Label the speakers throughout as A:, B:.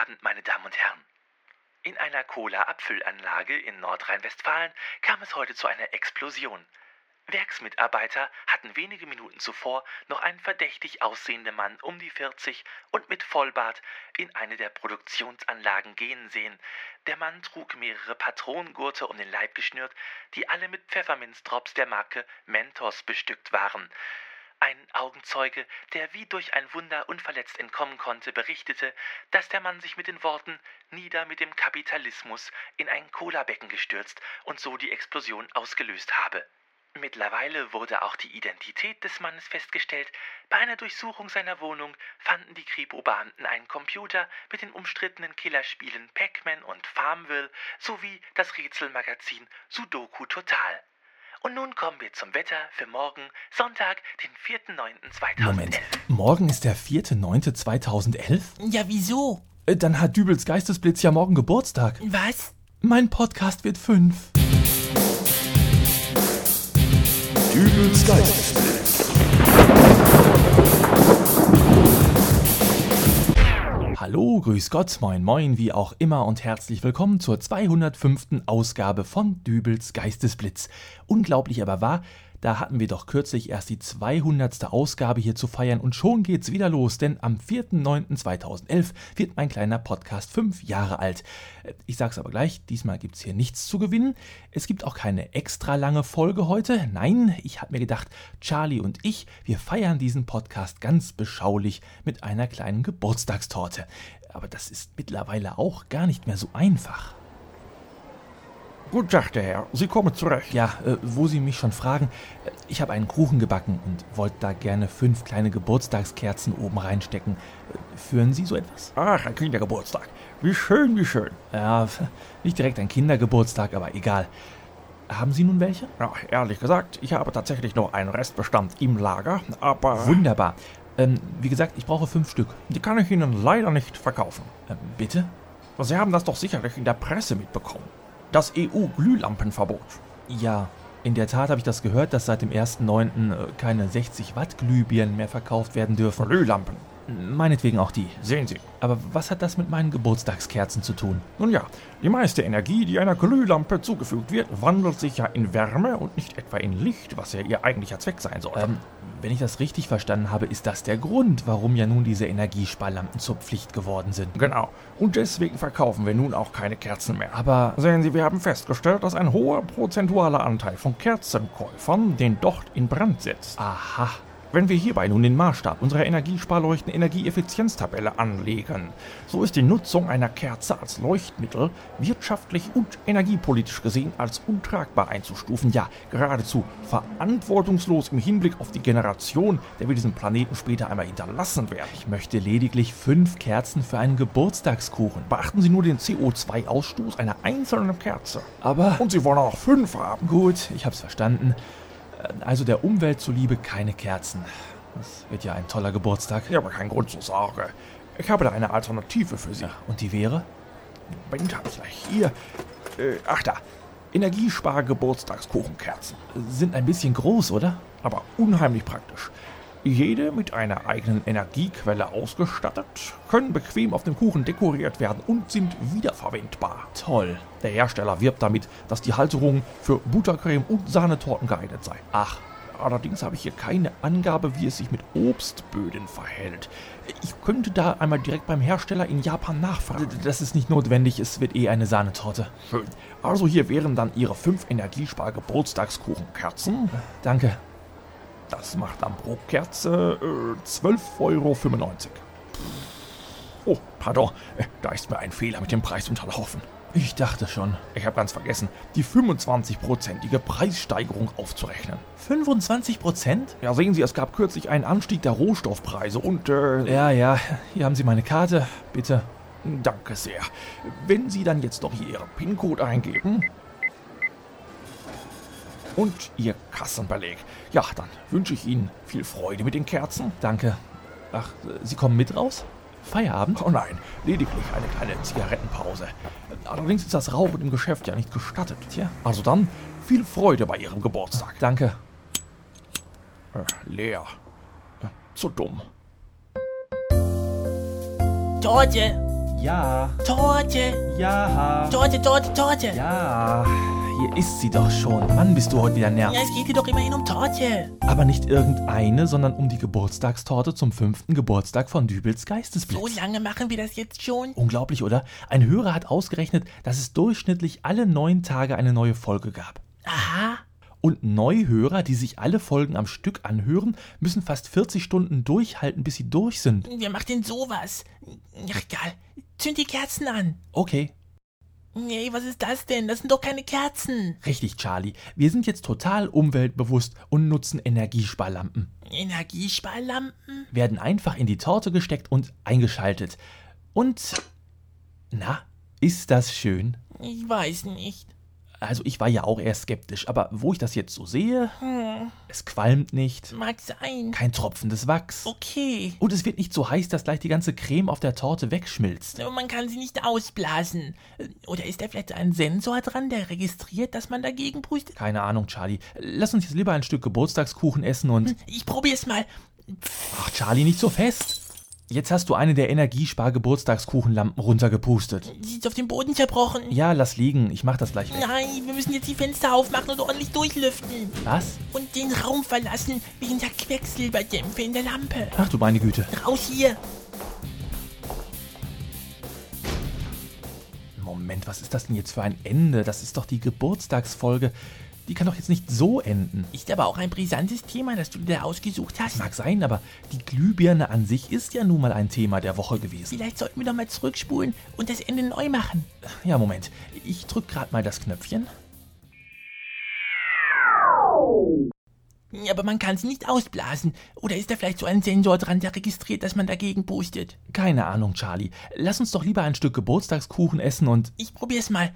A: Abend, meine Damen und Herren. In einer Cola-Abfüllanlage in Nordrhein-Westfalen kam es heute zu einer Explosion. Werksmitarbeiter hatten wenige Minuten zuvor noch einen verdächtig aussehenden Mann um die 40 und mit Vollbart in eine der Produktionsanlagen gehen sehen. Der Mann trug mehrere Patronengurte um den Leib geschnürt, die alle mit Pfefferminzdrops der Marke Mentos bestückt waren. Ein Augenzeuge, der wie durch ein Wunder unverletzt entkommen konnte, berichtete, dass der Mann sich mit den Worten Nieder mit dem Kapitalismus in ein Cola-Becken gestürzt und so die Explosion ausgelöst habe. Mittlerweile wurde auch die Identität des Mannes festgestellt. Bei einer Durchsuchung seiner Wohnung fanden die Kripo-Beamten einen Computer mit den umstrittenen Killerspielen Pac-Man und Farmville sowie das Rätselmagazin Sudoku Total. Und nun kommen wir zum Wetter für morgen, Sonntag, den 4.9.2011.
B: Moment, morgen ist der 4.9.2011?
C: Ja, wieso?
B: Äh, Dann hat Dübels Geistesblitz ja morgen Geburtstag.
C: Was?
B: Mein Podcast wird fünf.
D: Dübels Geistesblitz.
B: Hallo, grüß Gott, moin moin, wie auch immer und herzlich willkommen zur 205. Ausgabe von Dübels Geistesblitz. Unglaublich aber wahr, da hatten wir doch kürzlich erst die 200. Ausgabe hier zu feiern und schon geht's wieder los, denn am 4.9.2011 wird mein kleiner Podcast fünf Jahre alt. Ich sag's aber gleich, diesmal gibt's hier nichts zu gewinnen. Es gibt auch keine extra lange Folge heute. Nein, ich hab mir gedacht, Charlie und ich, wir feiern diesen Podcast ganz beschaulich mit einer kleinen Geburtstagstorte. Aber das ist mittlerweile auch gar nicht mehr so einfach.
D: Tag, der Herr. Sie kommen zurecht.
B: Ja, äh, wo Sie mich schon fragen, äh, ich habe einen Kuchen gebacken und wollte da gerne fünf kleine Geburtstagskerzen oben reinstecken. Äh, Führen Sie so etwas?
D: Ach, ein Kindergeburtstag. Wie schön, wie schön.
B: Ja, nicht direkt ein Kindergeburtstag, aber egal. Haben Sie nun welche?
D: Ja, ehrlich gesagt, ich habe tatsächlich noch einen Restbestand im Lager, aber
B: Wunderbar. Ähm, wie gesagt, ich brauche fünf Stück.
D: die kann ich Ihnen leider nicht verkaufen.
B: Ähm, bitte?
D: Sie haben das doch sicherlich in der Presse mitbekommen. Das EU-Glühlampenverbot.
B: Ja, in der Tat habe ich das gehört, dass seit dem 1.9. äh, keine 60 Watt Glühbirnen mehr verkauft werden dürfen.
D: Glühlampen.
B: Meinetwegen auch die.
D: Sehen Sie.
B: Aber was hat das mit meinen Geburtstagskerzen zu tun?
D: Nun ja, die meiste Energie, die einer Glühlampe zugefügt wird, wandelt sich ja in Wärme und nicht etwa in Licht, was ja ihr eigentlicher Zweck sein soll.
B: Ähm, wenn ich das richtig verstanden habe, ist das der Grund, warum ja nun diese Energiesparlampen zur Pflicht geworden sind.
D: Genau. Und deswegen verkaufen wir nun auch keine Kerzen mehr.
B: Aber
D: Sehen Sie, wir haben festgestellt, dass ein hoher prozentualer Anteil von Kerzenkäufern den Docht in Brand setzt.
B: aha,
D: Wenn wir hierbei nun den Maßstab unserer Energiesparleuchten Energieeffizienztabelle anlegen, so ist die Nutzung einer Kerze als Leuchtmittel wirtschaftlich und energiepolitisch gesehen als untragbar einzustufen, ja geradezu verantwortungslos im Hinblick auf die Generation, der wir diesen Planeten später einmal hinterlassen werden.
B: ich möchte lediglich fünf Kerzen für einen Geburtstagskuchen.
D: Beachten Sie nur den CO2-Ausstoß einer einzelnen Kerze.
B: Aber
D: Und Sie wollen auch fünf haben.
B: gut, ich hab's verstanden. Also der Umwelt zuliebe keine Kerzen. Das wird ja ein toller Geburtstag.
D: Ja, aber kein Grund zur Sorge. Ich habe da eine Alternative für Sie.
B: Und die wäre?
D: Moment, ich gleich hier. Äh, ach da. Energiespar-Geburtstagskuchenkerzen.
B: Sind ein bisschen groß, oder?
D: Aber unheimlich praktisch. Jede mit einer eigenen Energiequelle ausgestattet, können bequem auf dem Kuchen dekoriert werden und sind wiederverwendbar.
B: Toll.
D: Der Hersteller wirbt damit, dass die Halterung für Buttercreme und Sahnetorten geeignet sei.
B: Ach,
D: Allerdings habe ich hier keine Angabe, wie es sich mit Obstböden verhält. Ich könnte da einmal direkt beim Hersteller in Japan nachfragen.
B: das ist nicht notwendig, es wird eh eine Sahnetorte.
D: Schön. Also hier wären dann Ihre fünf Energiespar-Geburtstagskuchenkerzen.
B: Danke.
D: Das macht dann pro Kerze äh, 12,95 Euro. Oh, pardon, äh, da ist mir ein Fehler mit dem Preis unterlaufen.
B: Ich dachte schon.
D: Ich habe ganz vergessen, die 25-prozentige Preissteigerung aufzurechnen.
B: 25 Prozent?
D: Ja, sehen Sie, es gab kürzlich einen Anstieg der Rohstoffpreise und äh,
B: Ja, ja, hier haben Sie meine Karte. Bitte.
D: Danke sehr. Wenn Sie dann jetzt doch hier Ihren PIN-Code eingeben und Ihr Kassenbeleg, ja, dann wünsche ich Ihnen viel Freude mit den Kerzen.
B: Danke. Ach, Sie kommen mit raus? Feierabend?
D: Oh nein, lediglich eine kleine Zigarettenpause. Allerdings ist das Rauchen im Geschäft ja nicht gestattet.
B: Tja.
D: Also dann viel Freude bei Ihrem Geburtstag.
B: Danke.
D: Äh, leer. Äh, zu dumm.
C: Torte?
B: Ja.
C: Torte.
B: Ja.
C: Torte, Torte, Torte.
B: Ja. Hier ist sie doch schon. Mann, bist du heute wieder nervig.
C: Ja, es geht hier doch immerhin um Torte.
B: Aber nicht irgendeine, sondern um die Geburtstagstorte zum fünften Geburtstag von Dübels Geistesblitz.
C: So lange machen wir das jetzt schon?
B: Unglaublich, oder? Ein Hörer hat ausgerechnet, dass es durchschnittlich alle neun Tage eine neue Folge gab.
C: Aha.
B: Und Neuhörer, die sich alle Folgen am Stück anhören, müssen fast 40 Stunden durchhalten, bis sie durch sind.
C: Wer macht denn sowas? Ach, egal. Zünd die Kerzen an.
B: Okay,
C: Nee, was ist das denn? Das sind doch keine Kerzen.
B: richtig, Charlie. Wir sind jetzt total umweltbewusst und nutzen Energiesparlampen.
C: Energiesparlampen?
B: Werden einfach in die Torte gesteckt und eingeschaltet. Und. Na, ist das schön?
C: Ich weiß nicht.
B: Also, ich war ja auch eher skeptisch, aber wo ich das jetzt so sehe,
C: Hm,
B: es qualmt nicht,
C: mag sein.
B: kein tropfendes Wachs.
C: Okay.
B: Und es wird nicht so heiß, dass gleich die ganze Creme auf der Torte wegschmilzt.
C: Aber man kann sie nicht ausblasen. Oder ist da vielleicht ein Sensor dran, der registriert, dass man dagegen pustet?
B: Keine Ahnung, Charlie. Lass uns jetzt lieber ein Stück Geburtstagskuchen essen und.
C: Ich probier's mal.
B: Ach, Charlie, nicht so fest. Jetzt hast du eine der Energiespar-Geburtstagskuchenlampen runtergepustet.
C: Sie ist auf dem Boden zerbrochen.
B: Ja, lass liegen. Ich mach das gleich weg.
C: Nein, wir müssen jetzt die Fenster aufmachen und ordentlich durchlüften.
B: Was?
C: Und den Raum verlassen wegen der Quecksilberdämpfe in der Lampe.
B: Ach du meine Güte.
C: Raus hier.
B: Moment, was ist das denn jetzt für ein Ende? Das ist doch die Geburtstagsfolge. Die kann doch jetzt nicht so enden.
C: Ist aber auch ein brisantes Thema, das du dir da ausgesucht hast.
B: Mag sein, aber die Glühbirne an sich ist ja nun mal ein Thema der Woche gewesen.
C: Vielleicht sollten wir doch mal zurückspulen und das Ende neu machen.
B: Ja, Moment. Ich drück gerade mal das Knöpfchen.
C: Aber man kann sie nicht ausblasen. Oder ist da vielleicht so ein Sensor dran, der registriert, dass man dagegen pustet?
B: Keine Ahnung, Charlie. Lass uns doch lieber ein Stück Geburtstagskuchen essen und.
C: Ich probier's mal.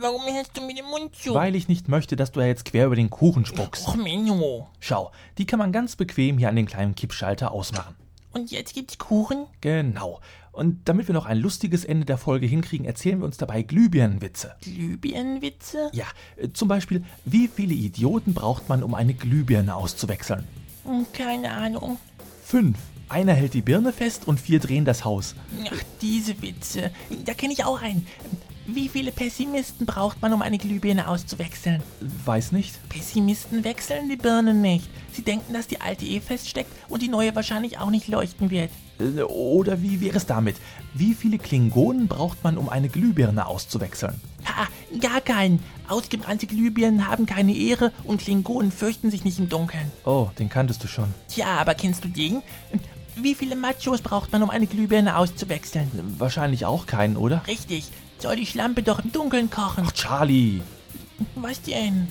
C: Warum hältst du mir den Mund zu?
B: Weil ich nicht möchte, dass du ja jetzt quer über den Kuchen spuckst.
C: Och, Menno.
B: Schau, die kann man ganz bequem hier an den kleinen Kippschalter ausmachen.
C: Und jetzt gibt's Kuchen?
B: Genau. Und damit wir noch ein lustiges Ende der Folge hinkriegen, erzählen wir uns dabei Glühbirnenwitze.
C: Glühbirnenwitze?
B: Ja, äh, zum Beispiel, wie viele Idioten braucht man, um eine Glühbirne auszuwechseln?
C: Hm, Keine Ahnung.
B: Fünf. Einer hält die Birne fest und vier drehen das Haus.
C: Ach, diese Witze. Da kenne ich auch einen. Wie viele Pessimisten braucht man, um eine Glühbirne auszuwechseln?
B: Weiß nicht.
C: Pessimisten wechseln die Birne nicht. Sie denken, dass die alte eh feststeckt und die neue wahrscheinlich auch nicht leuchten wird.
B: Äh, Oder wie wäre es damit? Wie viele Klingonen braucht man, um eine Glühbirne auszuwechseln?
C: Ha, gar keinen. Ausgebrannte Glühbirnen haben keine Ehre und Klingonen fürchten sich nicht im Dunkeln.
B: Oh, den kanntest du schon.
C: Tja, aber kennst du den? Wie viele Machos braucht man, um eine Glühbirne auszuwechseln?
B: Wahrscheinlich auch keinen, oder?
C: Richtig. Soll die Schlampe doch im Dunkeln kochen?
B: Ach, Charlie.
C: Was denn?